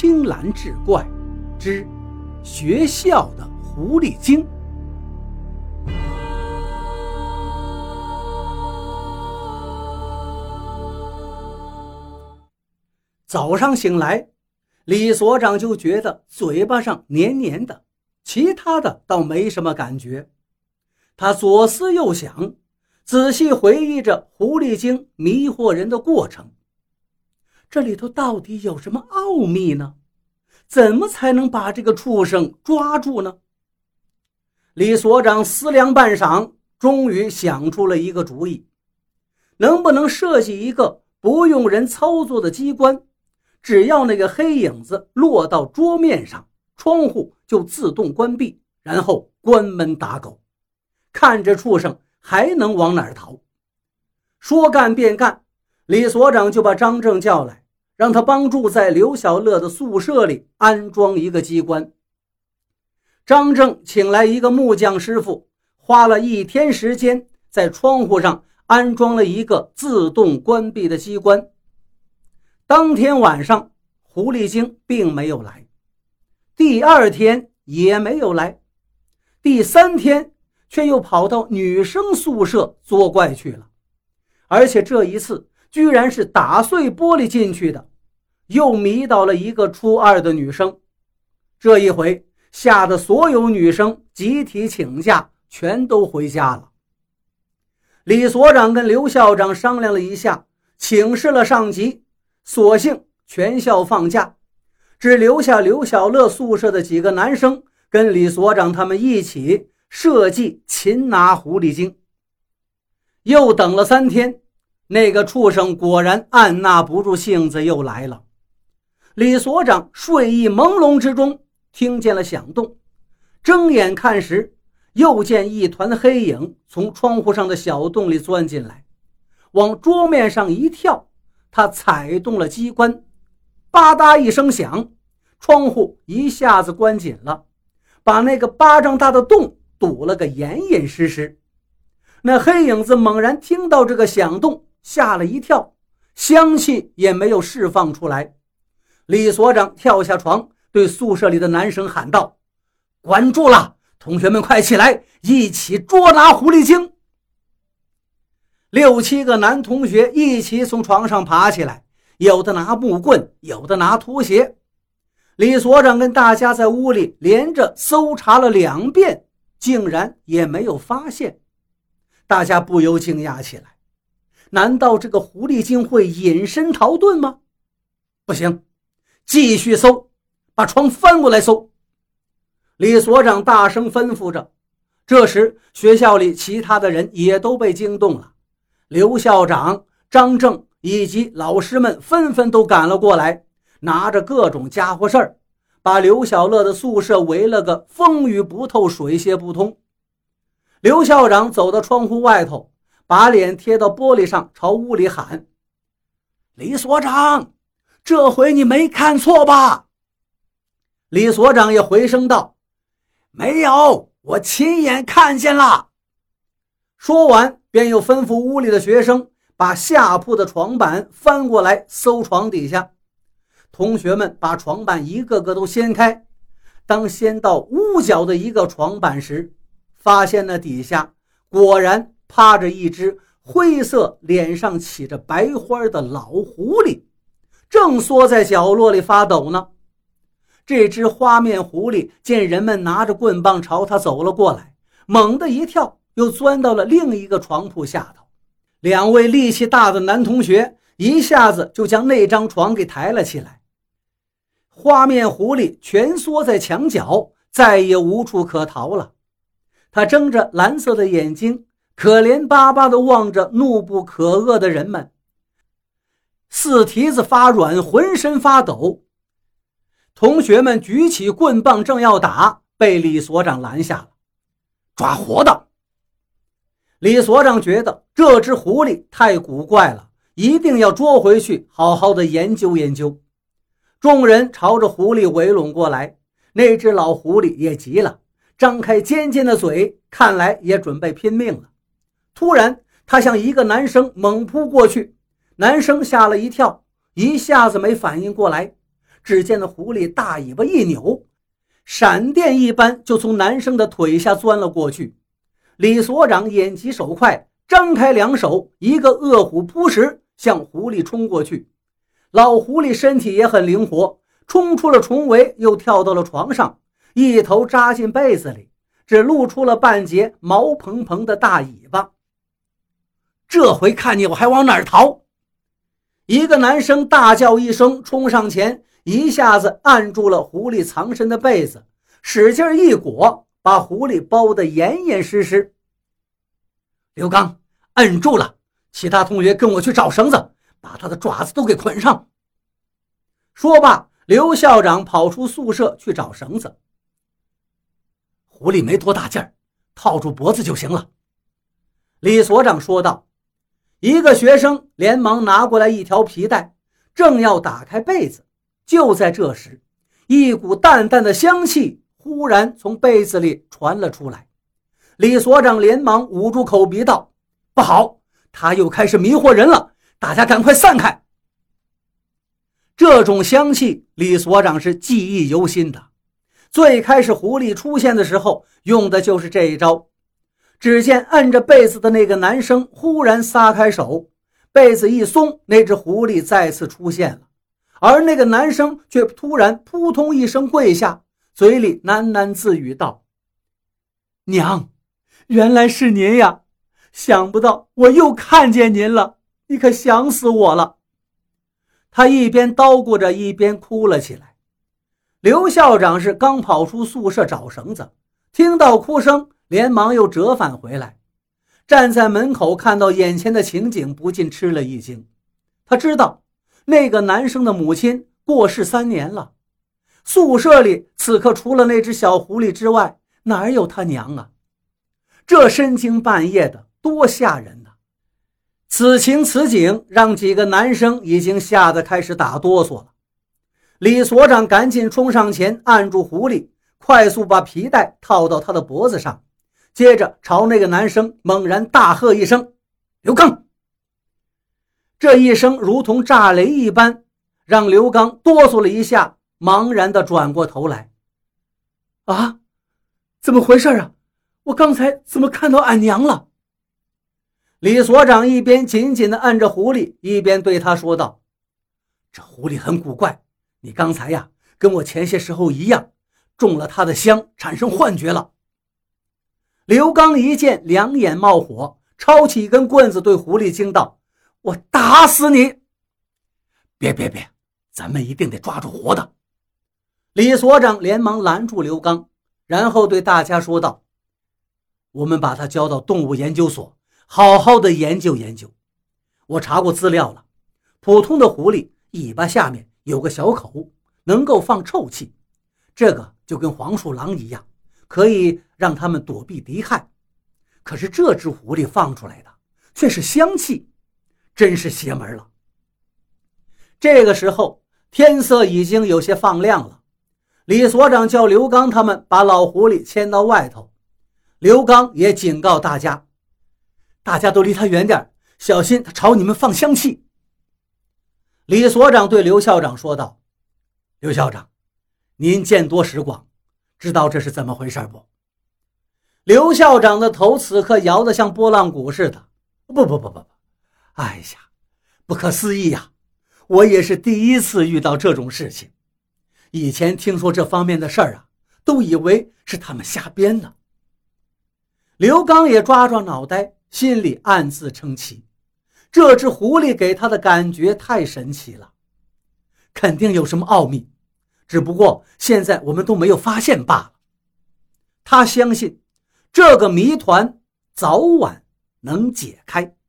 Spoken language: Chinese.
青蓝志怪之学校的狐狸精。早上醒来，李所长就觉得嘴巴上黏黏的，其他的倒没什么感觉。他左思右想，仔细回忆着狐狸精迷惑人的过程。这里头到底有什么奥秘呢？怎么才能把这个畜生抓住呢？李所长思量半晌，终于想出了一个主意：能不能设计一个不用人操作的机关？只要那个黑影子落到桌面上，窗户就自动关闭，然后关门打狗，看这畜生还能往哪儿逃？说干便干，李所长就把张正叫来。让他帮助在刘小乐的宿舍里安装一个机关。张正请来一个木匠师傅，花了一天时间，在窗户上安装了一个自动关闭的机关。当天晚上，狐狸精并没有来，第二天也没有来，第三天却又跑到女生宿舍作怪去了，而且这一次居然是打碎玻璃进去的。又迷倒了一个初二的女生，这一回吓得所有女生集体请假，全都回家了。李所长跟刘校长商量了一下，请示了上级，索性全校放假，只留下刘小乐宿舍的几个男生跟李所长他们一起设计擒拿狐狸精。又等了三天，那个畜生果然按捺不住性子，又来了。李所长睡意朦胧之中，听见了响动，睁眼看时，又见一团黑影从窗户上的小洞里钻进来，往桌面上一跳，他踩动了机关，吧嗒一声响，窗户一下子关紧了，把那个巴掌大的洞堵了个严严实实。那黑影子猛然听到这个响动，吓了一跳，香气也没有释放出来。李所长跳下床，对宿舍里的男生喊道：“关住了，同学们快起来，一起捉拿狐狸精！”六七个男同学一起从床上爬起来，有的拿木棍，有的拿拖鞋。李所长跟大家在屋里连着搜查了两遍，竟然也没有发现。大家不由惊讶起来：难道这个狐狸精会隐身逃遁吗？不行！继续搜，把床翻过来搜。李所长大声吩咐着。这时，学校里其他的人也都被惊动了。刘校长、张正以及老师们纷纷都赶了过来，拿着各种家伙事儿，把刘小乐的宿舍围了个风雨不透、水泄不通。刘校长走到窗户外头，把脸贴到玻璃上，朝屋里喊：“李所长。”这回你没看错吧？李所长也回声道：“没有，我亲眼看见了。”说完，便又吩咐屋里的学生把下铺的床板翻过来搜床底下。同学们把床板一个个都掀开，当掀到屋角的一个床板时，发现那底下果然趴着一只灰色、脸上起着白花的老狐狸。正缩在角落里发抖呢。这只花面狐狸见人们拿着棍棒朝他走了过来，猛地一跳，又钻到了另一个床铺下头。两位力气大的男同学一下子就将那张床给抬了起来。花面狐狸蜷缩在墙角，再也无处可逃了。他睁着蓝色的眼睛，可怜巴巴地望着怒不可遏的人们。四蹄子发软，浑身发抖。同学们举起棍棒，正要打，被李所长拦下了。抓活的！李所长觉得这只狐狸太古怪了，一定要捉回去，好好的研究研究。众人朝着狐狸围拢过来，那只老狐狸也急了，张开尖尖的嘴，看来也准备拼命了。突然，他向一个男生猛扑过去。男生吓了一跳，一下子没反应过来，只见那狐狸大尾巴一扭，闪电一般就从男生的腿下钻了过去。李所长眼疾手快，张开两手，一个饿虎扑食，向狐狸冲过去。老狐狸身体也很灵活，冲出了重围，又跳到了床上，一头扎进被子里，只露出了半截毛蓬蓬的大尾巴。这回看你我还往哪儿逃！一个男生大叫一声，冲上前，一下子按住了狐狸藏身的被子，使劲一裹，把狐狸包得严严实实。刘刚，摁住了！其他同学跟我去找绳子，把他的爪子都给捆上。说罢，刘校长跑出宿舍去找绳子。狐狸没多大劲儿，套住脖子就行了。李所长说道。一个学生连忙拿过来一条皮带，正要打开被子，就在这时，一股淡淡的香气忽然从被子里传了出来。李所长连忙捂住口鼻道：“不好，他又开始迷惑人了，大家赶快散开！”这种香气，李所长是记忆犹新的。最开始狐狸出现的时候，用的就是这一招。只见按着被子的那个男生忽然撒开手，被子一松，那只狐狸再次出现了，而那个男生却突然扑通一声跪下，嘴里喃喃自语道：“娘，原来是您呀！想不到我又看见您了，你可想死我了。”他一边叨咕着，一边哭了起来。刘校长是刚跑出宿舍找绳子，听到哭声。连忙又折返回来，站在门口看到眼前的情景，不禁吃了一惊。他知道那个男生的母亲过世三年了，宿舍里此刻除了那只小狐狸之外，哪有他娘啊？这深更半夜的，多吓人呐！此情此景，让几个男生已经吓得开始打哆嗦了。李所长赶紧冲上前按住狐狸，快速把皮带套到他的脖子上。接着朝那个男生猛然大喝一声：“刘刚！”这一声如同炸雷一般，让刘刚哆嗦了一下，茫然地转过头来。“啊，怎么回事啊？我刚才怎么看到俺娘了？”李所长一边紧紧地按着狐狸，一边对他说道：“这狐狸很古怪，你刚才呀，跟我前些时候一样，中了他的香，产生幻觉了。”刘刚一见，两眼冒火，抄起一根棍子对狐狸惊道：“我打死你！”别别别，咱们一定得抓住活的。李所长连忙拦住刘刚，然后对大家说道：“我们把他交到动物研究所，好好的研究研究。我查过资料了，普通的狐狸尾巴下面有个小口，能够放臭气，这个就跟黄鼠狼一样。”可以让他们躲避敌害，可是这只狐狸放出来的却是香气，真是邪门了。这个时候天色已经有些放亮了，李所长叫刘刚他们把老狐狸牵到外头，刘刚也警告大家，大家都离他远点，小心他朝你们放香气。李所长对刘校长说道：“刘校长，您见多识广。”知道这是怎么回事不？刘校长的头此刻摇得像拨浪鼓似的。不不不不不，哎呀，不可思议呀！我也是第一次遇到这种事情。以前听说这方面的事儿啊，都以为是他们瞎编的。刘刚也抓抓脑袋，心里暗自称奇。这只狐狸给他的感觉太神奇了，肯定有什么奥秘。只不过现在我们都没有发现罢了。他相信，这个谜团早晚能解开。